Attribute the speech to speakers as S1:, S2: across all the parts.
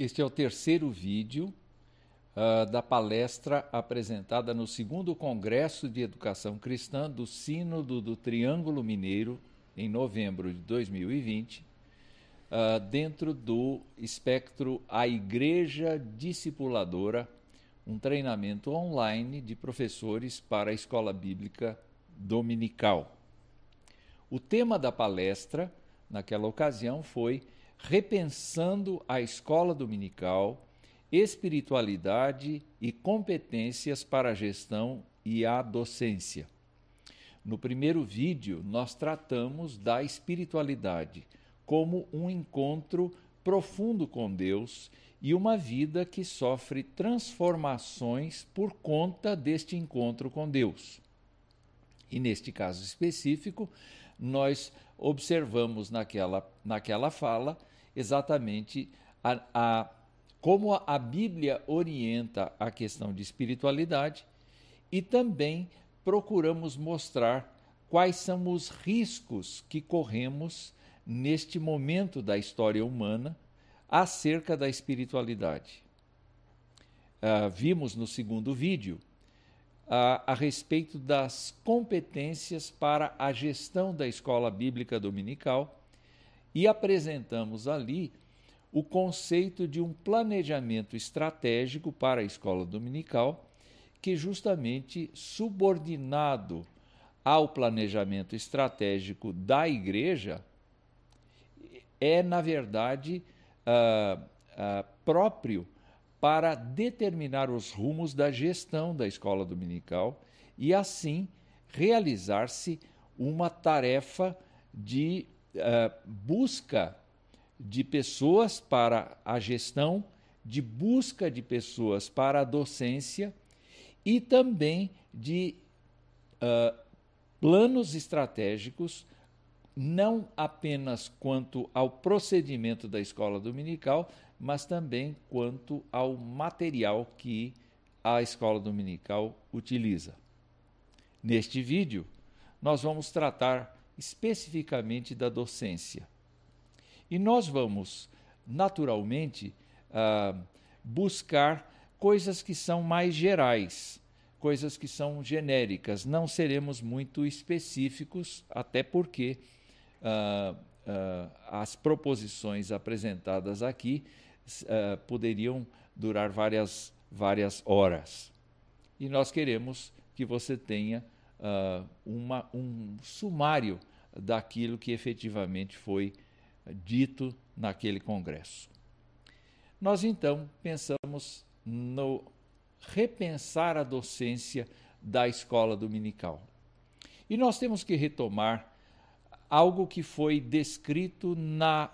S1: Este é o terceiro vídeo uh, da palestra apresentada no segundo Congresso de Educação Cristã do Sínodo do Triângulo Mineiro, em novembro de 2020, uh, ah, dentro do espectro A Igreja Discipuladora, um treinamento online de professores para a escola bíblica dominical. O tema da palestra, naquela ocasião, foi repensando a escola dominical, espiritualidade e competências para a gestão e a docência. No primeiro vídeo, nós tratamos da espiritualidade como um encontro profundo com Deus e uma vida que sofre transformações por conta deste encontro com Deus. E neste caso específico, nós observamos naquela, naquela fala exatamente a, a, como a Bíblia orienta a questão de espiritualidade e também procuramos mostrar quais são os riscos que corremos neste momento da história humana acerca da espiritualidade. Uh, vimos no segundo vídeo a respeito das competências para a gestão da escola bíblica dominical e apresentamos ali o conceito de um planejamento estratégico para a escola dominical, que justamente subordinado ao planejamento estratégico da igreja, é, na verdade, uh, uh, próprio para determinar os rumos da gestão da escola dominical e, assim, realizar-se uma tarefa de uh, busca de pessoas para a gestão, de busca de pessoas para a docência e também de uh, planos estratégicos, não apenas quanto ao procedimento da escola dominical, mas também quanto ao material que a escola dominical utiliza. Neste vídeo, nós vamos tratar especificamente da docência. E nós vamos, naturalmente, uh, buscar coisas que são mais gerais, coisas que são genéricas. Não seremos muito específicos, até porque uh, uh, as proposições apresentadas aqui poderiam durar várias, várias horas. E nós queremos que você tenha uma, um sumário daquilo que efetivamente foi dito naquele congresso. Nós então pensamos no repensar a docência da escola dominical. E nós temos que retomar algo que foi descrito na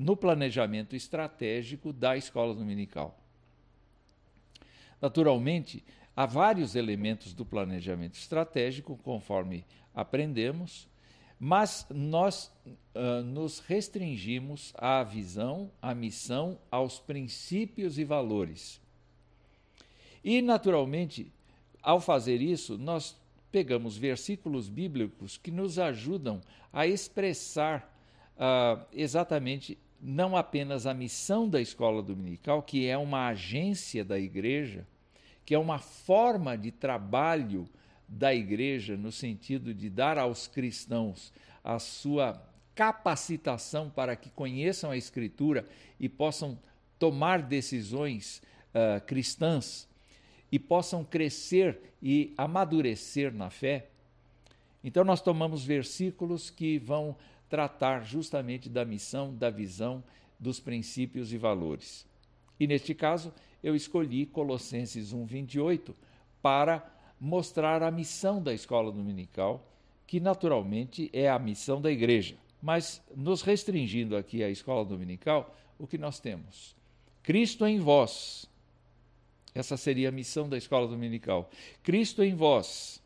S1: no planejamento estratégico da escola dominical. Naturalmente, há vários elementos do planejamento estratégico, conforme aprendemos, mas nós uh, nos restringimos à visão, à missão, aos princípios e valores. E, naturalmente, ao fazer isso, nós pegamos versículos bíblicos que nos ajudam a expressar uh, exatamente não apenas a missão da escola dominical, que é uma agência da igreja, que é uma forma de trabalho da igreja, no sentido de dar aos cristãos a sua capacitação para que conheçam a Escritura e possam tomar decisões uh, cristãs e possam crescer e amadurecer na fé. Então, nós tomamos versículos que vão tratar justamente da missão, da visão, dos princípios e valores. E neste caso, eu escolhi Colossenses 1:28 para mostrar a missão da escola dominical, que naturalmente é a missão da igreja. Mas nos restringindo aqui à escola dominical, o que nós temos? Cristo em vós. Essa seria a missão da escola dominical. Cristo em vós,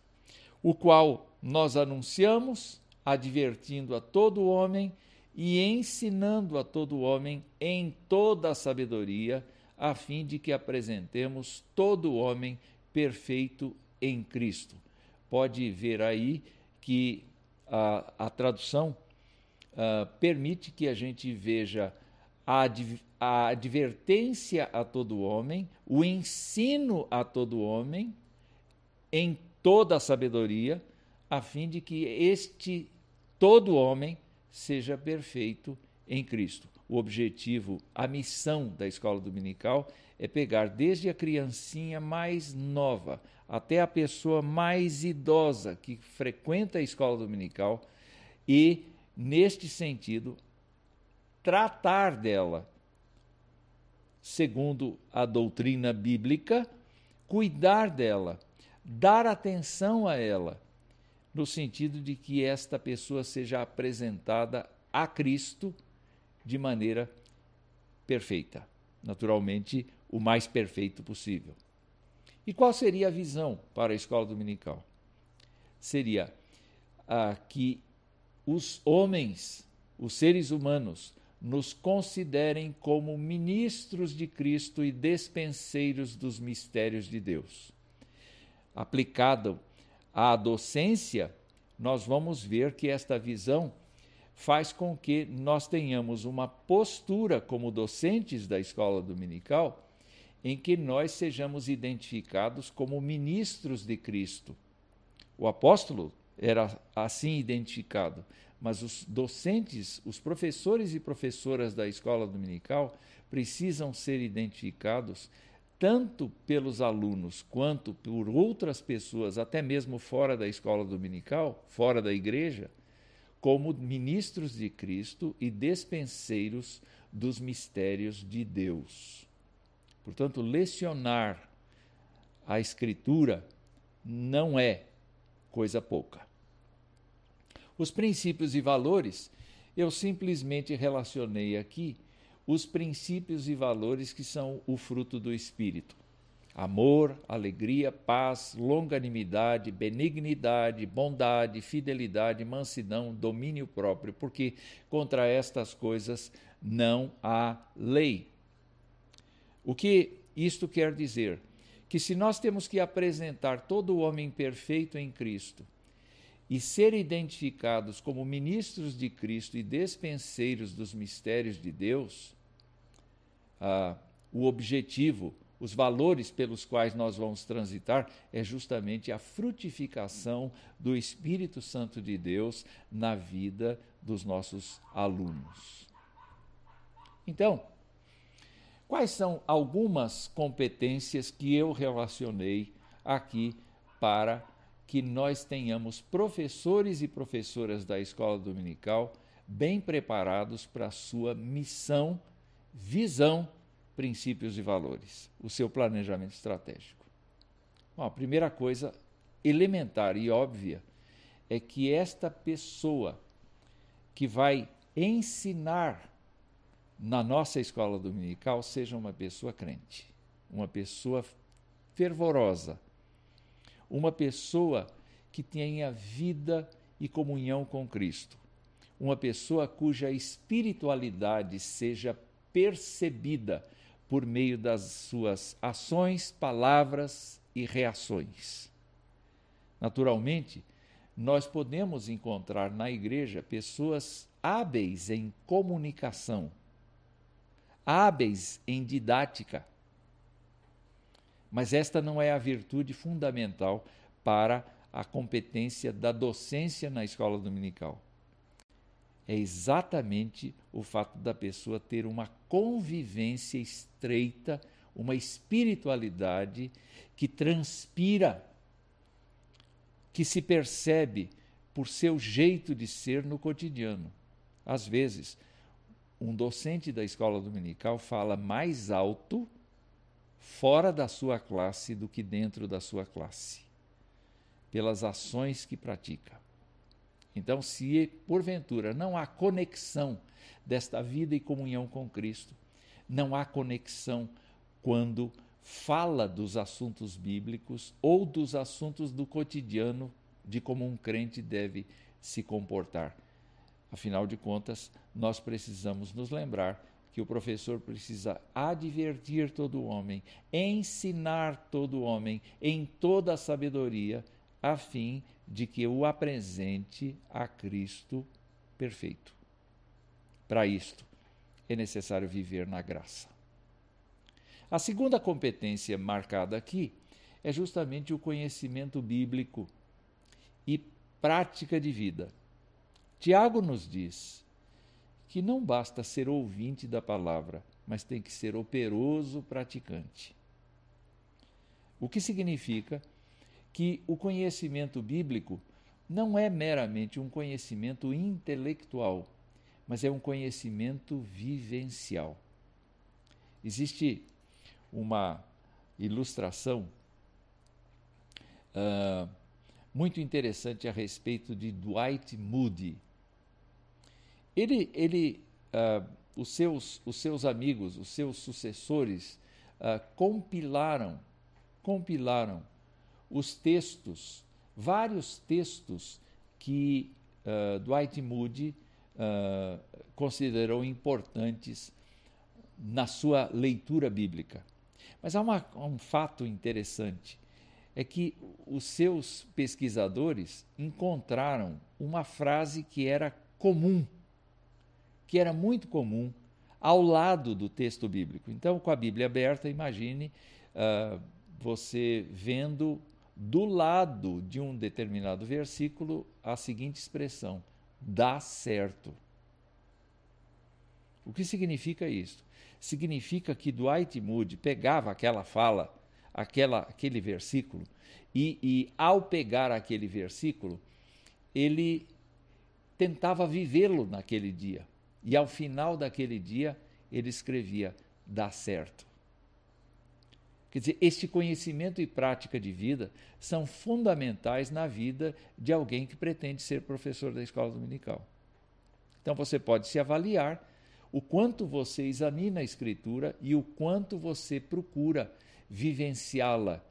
S1: o qual nós anunciamos, advertindo a todo homem e ensinando a todo homem em toda a sabedoria, a fim de que apresentemos todo homem perfeito em Cristo. Pode ver aí que a, a tradução uh, permite que a gente veja a, a advertência a todo homem, o ensino a todo homem, em toda a sabedoria, a fim de que este todo homem seja perfeito em Cristo. O objetivo, a missão da escola dominical é pegar desde a criancinha mais nova até a pessoa mais idosa que frequenta a escola dominical e, neste sentido, tratar dela segundo a doutrina bíblica, cuidar dela, dar atenção a ela, no sentido de que esta pessoa seja apresentada a Cristo de maneira perfeita. Naturalmente, o mais perfeito possível. E qual seria a visão para a escola dominical? Seria a que os homens, os seres humanos, nos considerem como ministros de Cristo e despenseiros dos mistérios de Deus. Aplicado à docência, nós vamos ver que esta visão faz com que nós tenhamos uma postura como docentes da escola dominical em que nós sejamos identificados como ministros de Cristo. O apóstolo era assim identificado, mas os docentes, os professores e professoras da escola dominical precisam ser identificados tanto pelos alunos quanto por outras pessoas, até mesmo fora da escola dominical, fora da igreja, como ministros de Cristo e despenseiros dos mistérios de Deus. Portanto, lecionar a Escritura não é coisa pouca. Os princípios e valores, eu simplesmente relacionei aqui os princípios e valores que são o fruto do Espírito: amor, alegria, paz, longanimidade, benignidade, bondade, fidelidade, mansidão, domínio próprio, porque contra estas coisas não há lei. O que isto quer dizer? Que se nós temos que apresentar todo o homem perfeito em Cristo e ser identificados como ministros de Cristo e despenseiros dos mistérios de Deus, ah, o objetivo, os valores pelos quais nós vamos transitar é justamente a frutificação do Espírito Santo de Deus na vida dos nossos alunos. Então, Quais são algumas competências que eu relacionei aqui para que nós tenhamos professores e professoras da escola dominical bem preparados para a sua missão, visão, princípios e valores, o seu planejamento estratégico? Bom, a primeira coisa elementar e óbvia é que esta pessoa que vai ensinar na nossa escola dominical seja uma pessoa crente, uma pessoa fervorosa, uma pessoa que tenha vida e comunhão com Cristo, uma pessoa cuja espiritualidade seja percebida por meio das suas ações, palavras e reações. Naturalmente, nós podemos encontrar na igreja pessoas hábeis em comunicação hábeis em didática. Mas esta não é a virtude fundamental para a competência da docência na escola dominical. É exatamente o fato da pessoa ter uma convivência estreita, uma espiritualidade que transpira, que se percebe por seu jeito de ser no cotidiano. Às vezes, um docente da escola dominical fala mais alto fora da sua classe do que dentro da sua classe, pelas ações que pratica. Então, se porventura não há conexão desta vida e comunhão com Cristo, não há conexão quando fala dos assuntos bíblicos ou dos assuntos do cotidiano de como um crente deve se comportar. Afinal de contas, nós precisamos nos lembrar que o professor precisa advertir todo homem, ensinar todo homem em toda a sabedoria, a fim de que o apresente a Cristo perfeito. Para isto, é necessário viver na graça. A segunda competência marcada aqui é justamente o conhecimento bíblico e prática de vida. Tiago nos diz que não basta ser ouvinte da palavra, mas tem que ser operoso praticante. O que significa que o conhecimento bíblico não é meramente um conhecimento intelectual, mas é um conhecimento vivencial. Existe uma ilustração uh, muito interessante a respeito de Dwight Moody. Ele, ele uh, os, seus, os seus amigos, os seus sucessores, uh, compilaram, compilaram os textos, vários textos que Dwight Moody considerou importantes na sua leitura bíblica. Mas há uma, um fato interessante: é que os seus pesquisadores encontraram uma frase que era comum, que era muito comum ao lado do texto bíblico. Então, com a Bíblia aberta, imagine uh, você vendo do lado de um determinado versículo a seguinte expressão: dá certo. O que significa isso? significa que Dwight Moody pegava aquela fala, aquela, aquele versículo, e, e ao pegar aquele versículo, ele tentava vivê-lo naquele dia. E ao final daquele dia, ele escrevia: dá certo. Quer dizer, este conhecimento e prática de vida são fundamentais na vida de alguém que pretende ser professor da escola dominical. Então você pode se avaliar o quanto você examina a Escritura e o quanto você procura vivenciá-la,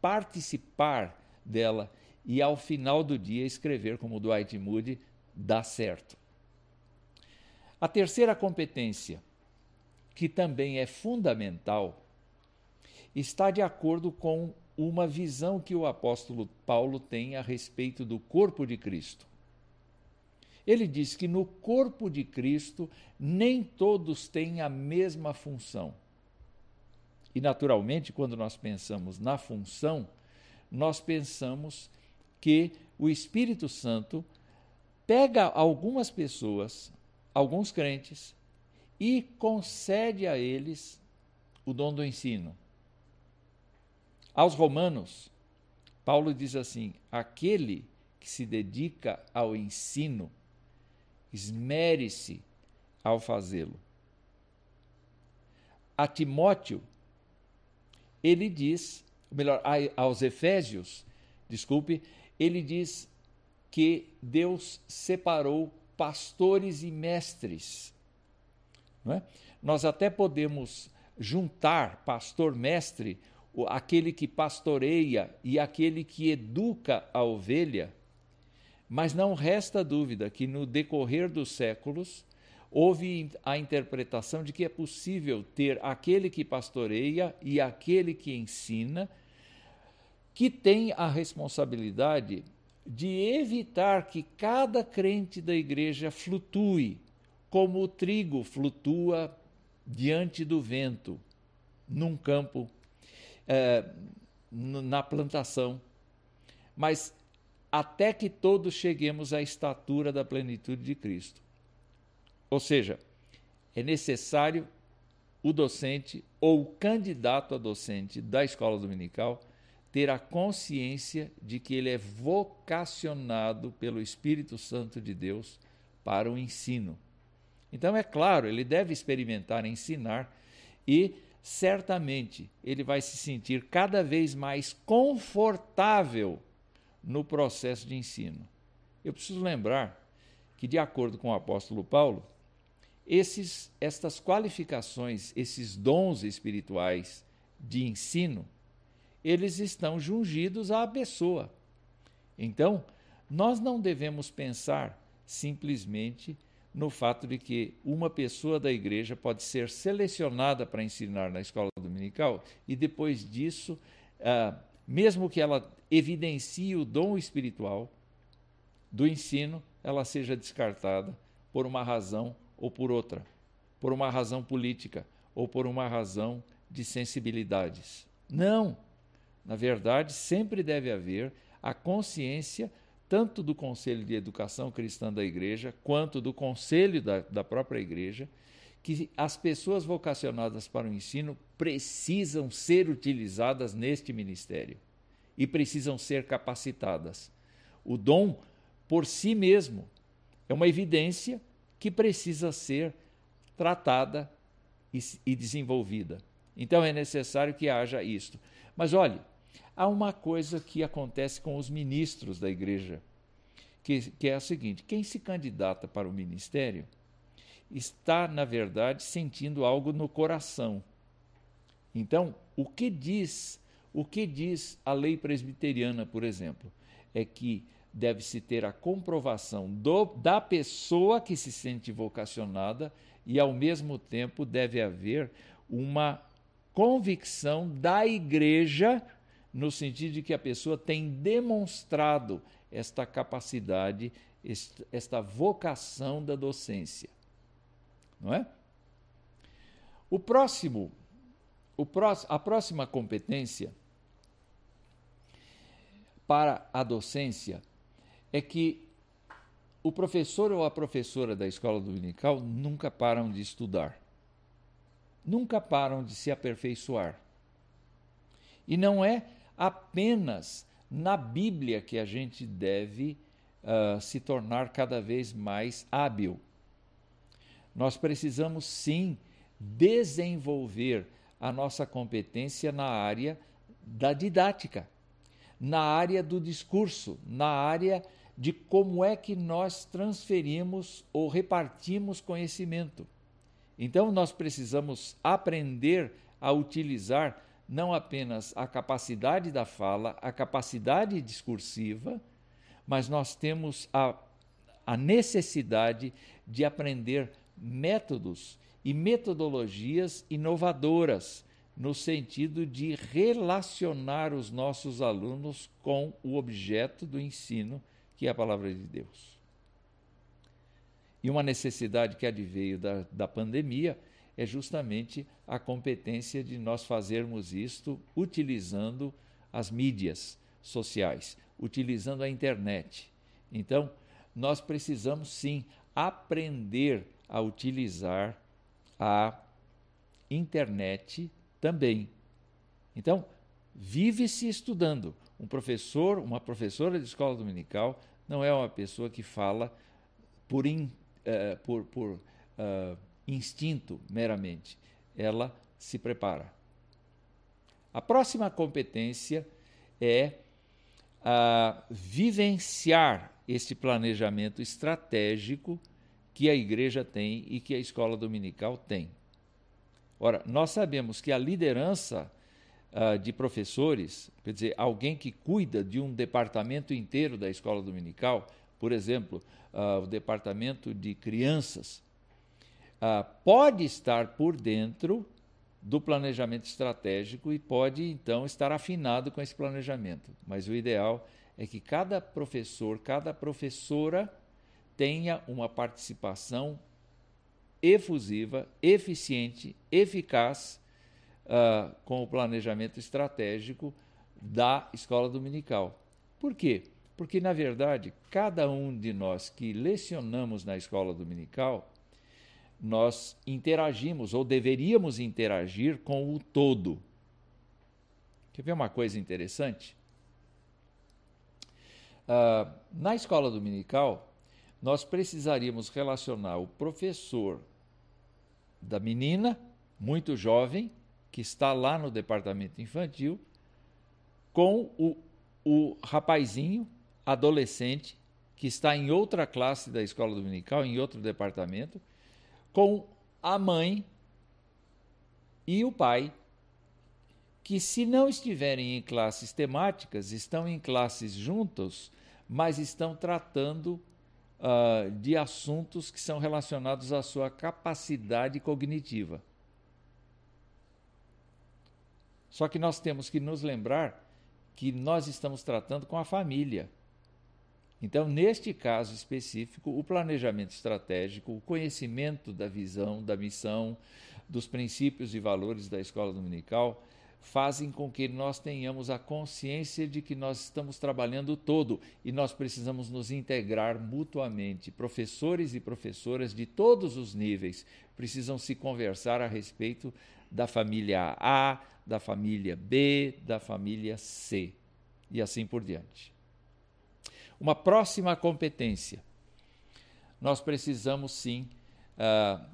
S1: participar dela e, ao final do dia, escrever como Dwight Moody, dá certo. A terceira competência, que também é fundamental, está de acordo com uma visão que o apóstolo Paulo tem a respeito do corpo de Cristo. Ele diz que no corpo de Cristo nem todos têm a mesma função. E, naturalmente, quando nós pensamos na função, nós pensamos que o Espírito Santo pega algumas pessoas, alguns crentes, e concede a eles o dom do ensino. Aos Romanos, Paulo diz assim: aquele que se dedica ao ensino esmere-se ao fazê-lo. A Timóteo, ele diz, melhor, aos Efésios, desculpe, ele diz que Deus separou pastores e mestres. É? Nós até podemos juntar pastor-mestre, aquele que pastoreia e aquele que educa a ovelha, mas não resta dúvida que no decorrer dos séculos houve a interpretação de que é possível ter aquele que pastoreia e aquele que ensina, que tem a responsabilidade de evitar que cada crente da igreja flutue, como o trigo flutua diante do vento, num campo, é, na plantação. Mas até que todos cheguemos à estatura da plenitude de Cristo. Ou seja, é necessário o docente ou o candidato a docente da escola dominical ter a consciência de que ele é vocacionado pelo Espírito Santo de Deus para o ensino. Então, é claro, ele deve experimentar ensinar e certamente ele vai se sentir cada vez mais confortável no processo de ensino. Eu preciso lembrar que, de acordo com o apóstolo Paulo, esses, estas qualificações, esses dons espirituais de ensino, eles estão jungidos à pessoa. Então, nós não devemos pensar simplesmente no fato de que uma pessoa da igreja pode ser selecionada para ensinar na escola dominical e depois disso, ah, mesmo que ela evidencie o dom espiritual do ensino, ela seja descartada por uma razão ou por outra. por uma razão política ou por uma razão de sensibilidades. Não! Na verdade, sempre deve haver a consciência tanto do Conselho de Educação Cristã da Igreja quanto do Conselho da, da própria Igreja que as pessoas vocacionadas para o ensino precisam ser utilizadas neste ministério e precisam ser capacitadas. O dom, por si mesmo, é uma evidência que precisa ser tratada e, e desenvolvida. Então é necessário que haja isto. Mas olhe, há uma coisa que acontece com os ministros da igreja, que, que é a seguinte: quem se candidata para o ministério está, na verdade, sentindo algo no coração. Então, o que diz, o que diz a lei presbiteriana, por exemplo, é que deve-se ter a comprovação do, da pessoa que se sente vocacionada e, ao mesmo tempo, deve haver uma convicção da igreja, no sentido de que a pessoa tem demonstrado esta capacidade, esta vocação da docência não é? O próximo, o próximo, a próxima competência para a docência é que o professor ou a professora da escola dominical nunca param de estudar, nunca param de se aperfeiçoar. E não é apenas na Bíblia que a gente deve uh, se tornar cada vez mais hábil nós precisamos sim desenvolver a nossa competência na área da didática, na área do discurso, na área de como é que nós transferimos ou repartimos conhecimento. Então, nós precisamos aprender a utilizar não apenas a capacidade da fala, a capacidade discursiva, mas nós temos a, a necessidade de aprender métodos e metodologias inovadoras no sentido de relacionar os nossos alunos com o objeto do ensino, que é a palavra de Deus. E uma necessidade que adveio da, da pandemia é justamente a competência de nós fazermos isto utilizando as mídias sociais, utilizando a internet. Então, nós precisamos sim aprender a utilizar a internet também. Então, vive-se estudando. Um professor, uma professora de escola dominical não é uma pessoa que fala por, in, uh, por, por uh, instinto meramente. Ela se prepara. A próxima competência é uh, vivenciar este planejamento estratégico que a igreja tem e que a escola dominical tem. Ora, nós sabemos que a liderança uh, de professores, quer dizer, alguém que cuida de um departamento inteiro da escola dominical, por exemplo, uh, o departamento de crianças, uh, pode estar por dentro do planejamento estratégico e pode então estar afinado com esse planejamento. Mas o ideal é que cada professor, cada professora tenha uma participação efusiva, eficiente, eficaz uh, com o planejamento estratégico da escola dominical. Por quê? Porque, na verdade, cada um de nós que lecionamos na escola dominical, nós interagimos ou deveríamos interagir com o todo. Quer ver uma coisa interessante? Uh, na escola dominical, nós precisaríamos relacionar o professor da menina, muito jovem, que está lá no departamento infantil, com o, o rapazinho, adolescente, que está em outra classe da escola dominical, em outro departamento, com a mãe e o pai, que, se não estiverem em classes temáticas, estão em classes juntos, mas estão tratando uh, de assuntos que são relacionados à sua capacidade cognitiva. Só que nós temos que nos lembrar que nós estamos tratando com a família. Então, neste caso específico, o planejamento estratégico, o conhecimento da visão, da missão, dos princípios e valores da escola dominical fazem com que nós tenhamos a consciência de que nós estamos trabalhando todo e nós precisamos nos integrar mutuamente. Professores e professoras de todos os níveis precisam se conversar a respeito da família A, da família B, da família C e assim por diante. Uma próxima competência. Nós precisamos sim uh,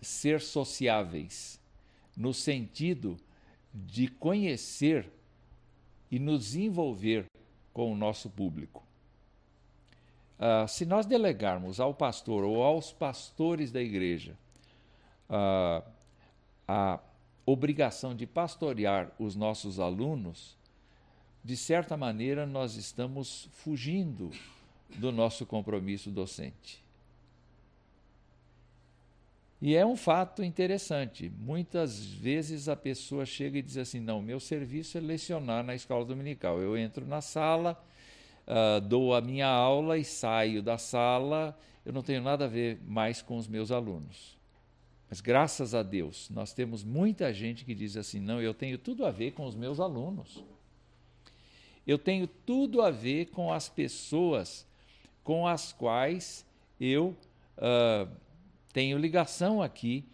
S1: ser sociáveis, no sentido de conhecer e nos envolver com o nosso público. Uh, se nós delegarmos ao pastor ou aos pastores da igreja uh, a obrigação de pastorear os nossos alunos, de certa maneira nós estamos fugindo do nosso compromisso docente. E é um fato interessante. Muitas vezes a pessoa chega e diz assim: não, meu serviço é lecionar na escola dominical. Eu entro na sala, uh, dou a minha aula e saio da sala. Eu não tenho nada a ver mais com os meus alunos. Mas graças a Deus, nós temos muita gente que diz assim: não, eu tenho tudo a ver com os meus alunos. Eu tenho tudo a ver com as pessoas com as quais eu. Uh, tenho ligação aqui,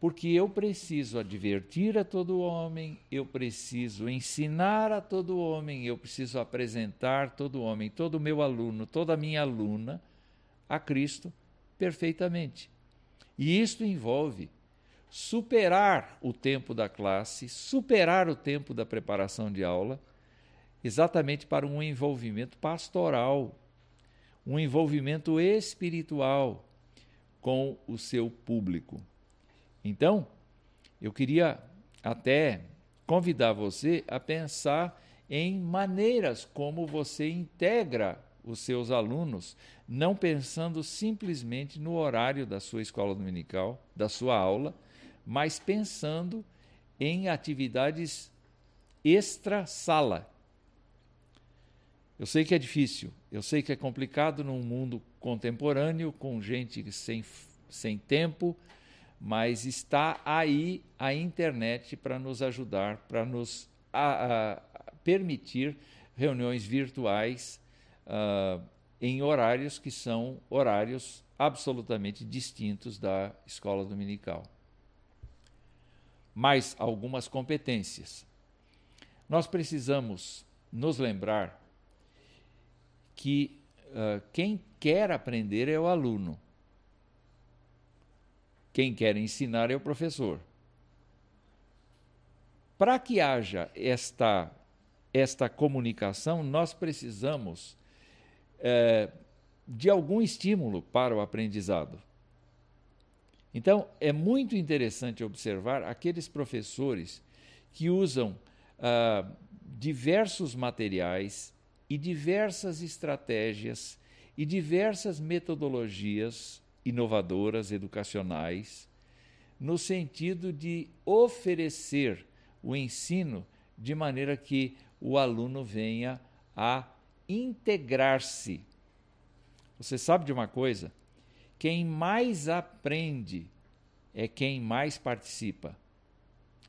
S1: porque eu preciso advertir a todo homem, eu preciso ensinar a todo homem, eu preciso apresentar todo homem, todo meu aluno, toda minha aluna a Cristo perfeitamente. E isto envolve superar o tempo da classe, superar o tempo da preparação de aula, exatamente para um envolvimento pastoral, um envolvimento espiritual, com o seu público. Então, eu queria até convidar você a pensar em maneiras como você integra os seus alunos, não pensando simplesmente no horário da sua escola dominical, da sua aula, mas pensando em atividades extra-sala. Eu sei que é difícil, eu sei que é complicado num mundo contemporâneo, com gente sem, sem tempo, mas está aí a internet para nos ajudar, para nos a, a, permitir reuniões virtuais uh, em horários que são horários absolutamente distintos da escola dominical. Mais algumas competências. Nós precisamos nos lembrar que uh, quem quer aprender é o aluno. Quem quer ensinar é o professor. Para que haja esta, esta comunicação, nós precisamos é, de algum estímulo para o aprendizado. Então, é muito interessante observar aqueles professores que usam ah, diversos materiais e diversas estratégias e diversas metodologias inovadoras educacionais no sentido de oferecer o ensino de maneira que o aluno venha a integrar-se. Você sabe de uma coisa? Quem mais aprende é quem mais participa.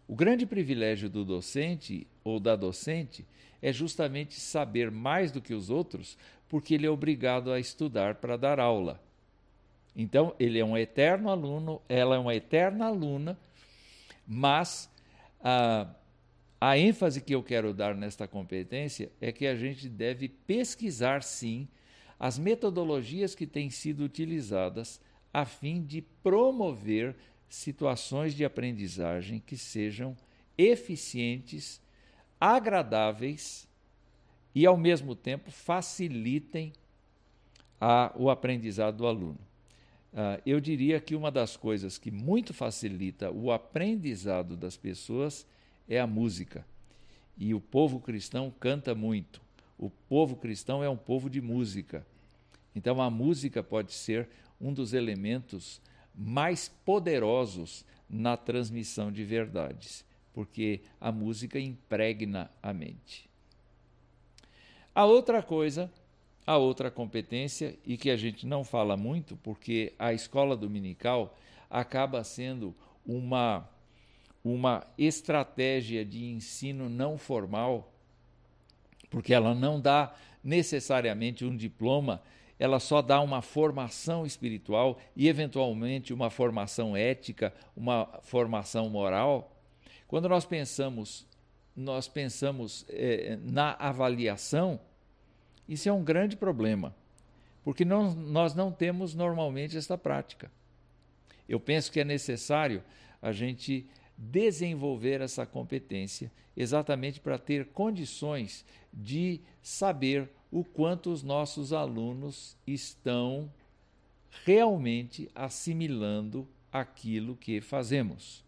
S1: O grande privilégio do docente ou da docente é justamente saber mais do que os outros, porque ele é obrigado a estudar para dar aula. Então, ele é um eterno aluno, ela é uma eterna aluna, mas a, a ênfase que eu quero dar nesta competência é que a gente deve pesquisar, sim, as metodologias que têm sido utilizadas a fim de promover situações de aprendizagem que sejam eficientes, agradáveis e, ao mesmo tempo, facilitem a, o aprendizado do aluno. Uh, eu diria que uma das coisas que muito facilita o aprendizado das pessoas é a música. E o povo cristão canta muito. O povo cristão é um povo de música. Então a música pode ser um dos elementos mais poderosos na transmissão de verdades, porque a música impregna a mente. A outra coisa a outra competência, e que a gente não fala muito, porque a escola dominical acaba sendo uma, uma estratégia de ensino não formal, porque ela não dá necessariamente um diploma, ela só dá uma formação espiritual e, eventualmente, uma formação ética, uma formação moral. Quando nós pensamos, nós pensamos eh, na avaliação, isso é um grande problema, porque não, nós não temos normalmente esta prática. Eu penso que é necessário a gente desenvolver essa competência exatamente para ter condições de saber o quanto os nossos alunos estão realmente assimilando aquilo que fazemos.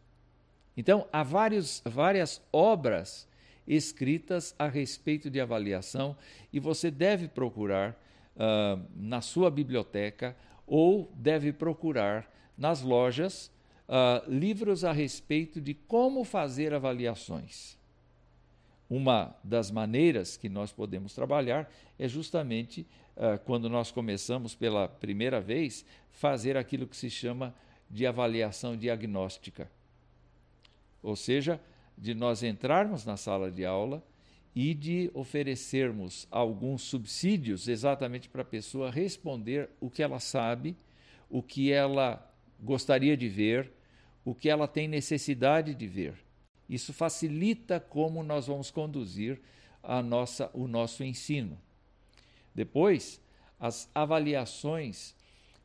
S1: Então, há vários, várias obras escritas a respeito de avaliação e você deve procurar uh, na sua biblioteca ou deve procurar nas lojas uh, livros a respeito de como fazer avaliações. Uma das maneiras que nós podemos trabalhar é justamente uh, quando nós começamos pela primeira vez fazer aquilo que se chama de avaliação diagnóstica. Ou seja, de nós entrarmos na sala de aula e de oferecermos alguns subsídios exatamente para a pessoa responder o que ela sabe, o que ela gostaria de ver, o que ela tem necessidade de ver. Isso facilita como nós vamos conduzir a nossa, o nosso ensino. Depois, as avaliações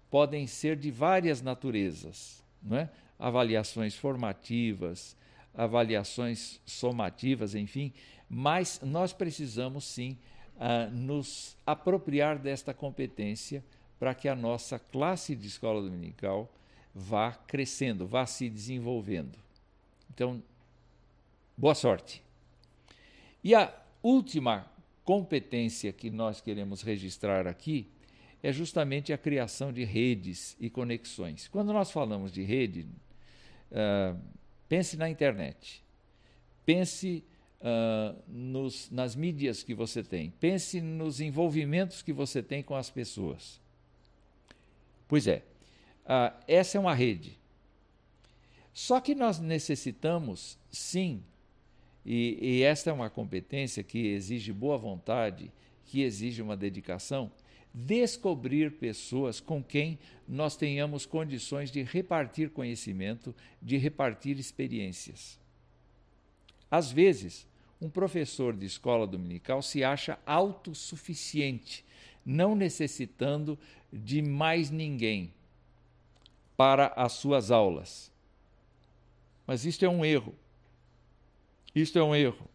S1: podem ser de várias naturezas, não é? avaliações formativas, avaliações somativas, enfim, mas nós precisamos sim uh, nos apropriar desta competência para que a nossa classe de escola dominical vá crescendo, vá se desenvolvendo. Então, boa sorte. E a última competência que nós queremos registrar aqui é justamente a criação de redes e conexões. Quando nós falamos de rede, uh, Pense na internet. Pense uh, nos, nas mídias que você tem. Pense nos envolvimentos que você tem com as pessoas. Pois é, uh, essa é uma rede. Só que nós necessitamos, sim, e, e esta é uma competência que exige boa vontade, que exige uma dedicação, descobrir pessoas com quem nós tenhamos condições de repartir conhecimento, de repartir experiências. Às vezes, um professor de escola dominical se acha autossuficiente, não necessitando de mais ninguém para as suas aulas. Mas isto é um erro. Isto é um erro.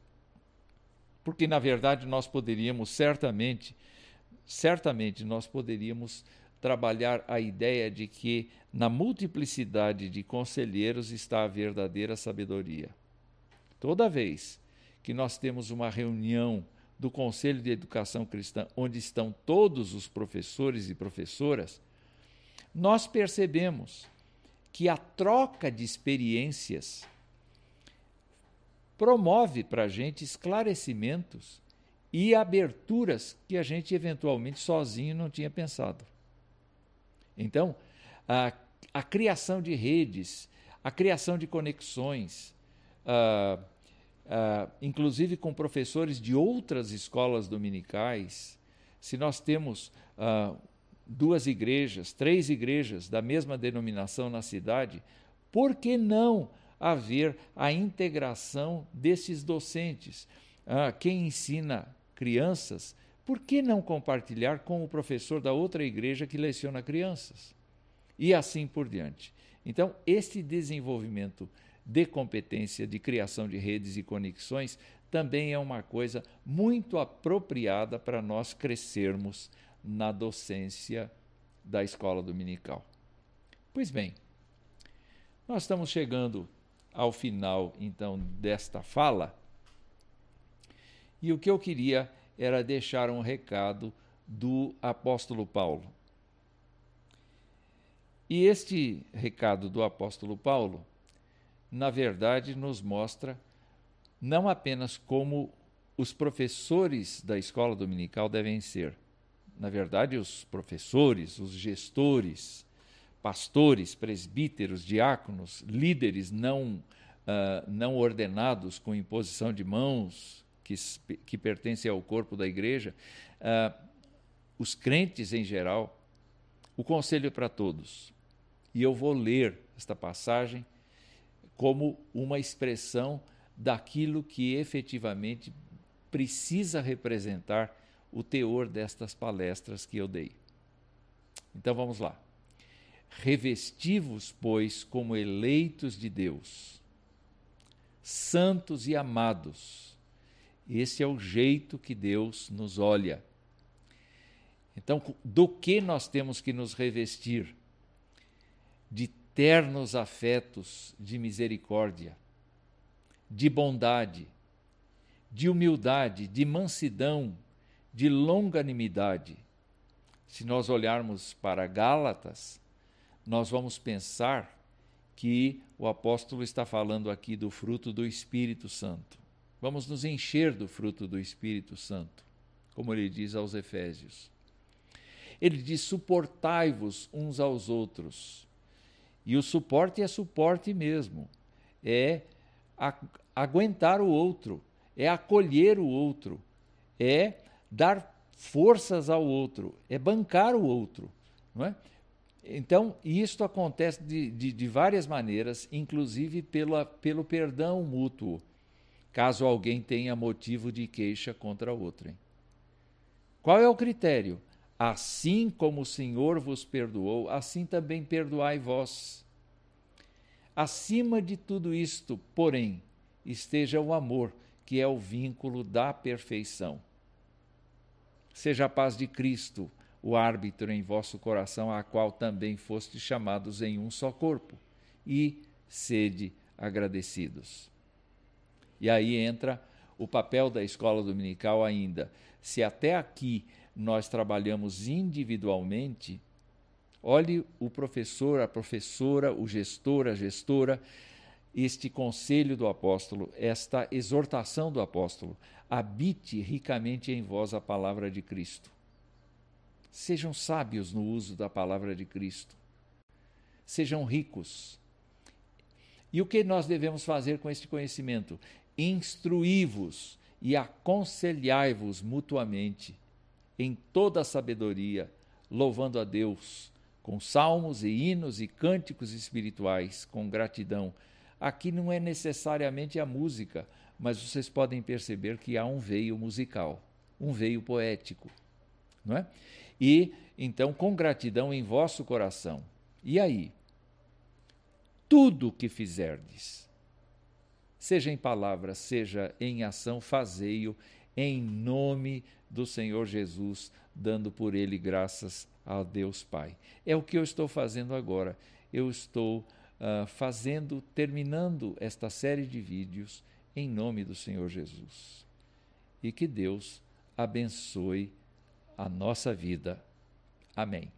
S1: Porque, na verdade, nós poderíamos certamente certamente nós poderíamos trabalhar a ideia de que na multiplicidade de conselheiros está a verdadeira sabedoria. Toda vez que nós temos uma reunião do Conselho de Educação Cristã, onde estão todos os professores e professoras, nós percebemos que a troca de experiências promove para a gente esclarecimentos e aberturas que a gente eventualmente sozinho não tinha pensado. Então, a, a criação de redes, a criação de conexões, uh, uh, inclusive com professores de outras escolas dominicais, se nós temos uh, duas igrejas, três igrejas da mesma denominação na cidade, por que não haver a integração desses docentes? quem ensina crianças, por que não compartilhar com o professor da outra igreja que leciona crianças? E assim por diante. Então, este desenvolvimento de competência de criação de redes e conexões também é uma coisa muito apropriada para nós crescermos na docência da escola dominical. Pois bem, nós estamos chegando ao final então desta fala e o que eu queria era deixar um recado do apóstolo Paulo. E este recado do apóstolo Paulo, na verdade, nos mostra não apenas como os professores da escola dominical devem ser, na verdade, os professores, os gestores, pastores, presbíteros, diáconos, líderes não, uh, não ordenados com imposição de mãos, que, que pertencem ao corpo da igreja, uh, os crentes em geral, o conselho é para todos. E eu vou ler esta passagem como uma expressão daquilo que efetivamente precisa representar o teor destas palestras que eu dei. Então vamos lá. Revestivos, pois, como eleitos de Deus, santos e amados. Esse é o jeito que Deus nos olha. Então, do que nós temos que nos revestir? De ternos afetos de misericórdia, de bondade, de humildade, de mansidão, de longanimidade. Se nós olharmos para Gálatas, nós vamos pensar que o apóstolo está falando aqui do fruto do Espírito Santo. Vamos nos encher do fruto do Espírito Santo, como ele diz aos Efésios. Ele diz: suportai-vos uns aos outros. E o suporte é suporte mesmo, é aguentar o outro, é acolher o outro, é dar forças ao outro, é bancar o outro. Não é? Então, isto acontece de, de, de várias maneiras, inclusive pela, pelo perdão mútuo, caso alguém tenha motivo de queixa contra outro. Hein? Qual é o critério? Assim como o Senhor vos perdoou, assim também perdoai vós. Acima de tudo isto, porém, esteja o amor, que é o vínculo da perfeição. Seja a paz de Cristo o árbitro em vosso coração, a qual também fostes chamados em um só corpo, e sede agradecidos. E aí entra o papel da escola dominical ainda. Se até aqui nós trabalhamos individualmente, olhe o professor, a professora, o gestor, a gestora, este conselho do apóstolo, esta exortação do apóstolo. Habite ricamente em vós a palavra de Cristo. Sejam sábios no uso da palavra de Cristo. Sejam ricos. E o que nós devemos fazer com este conhecimento? Instruí-vos e aconselhai-vos mutuamente em toda a sabedoria, louvando a Deus com salmos e hinos e cânticos espirituais, com gratidão. Aqui não é necessariamente a música, mas vocês podem perceber que há um veio musical, um veio poético, não é? E então com gratidão em vosso coração. E aí, tudo o que fizerdes, seja em palavra, seja em ação, fazei-o em nome do Senhor Jesus, dando por ele graças a Deus Pai. É o que eu estou fazendo agora. Eu estou uh, fazendo, terminando esta série de vídeos em nome do Senhor Jesus. E que Deus abençoe a nossa vida. Amém.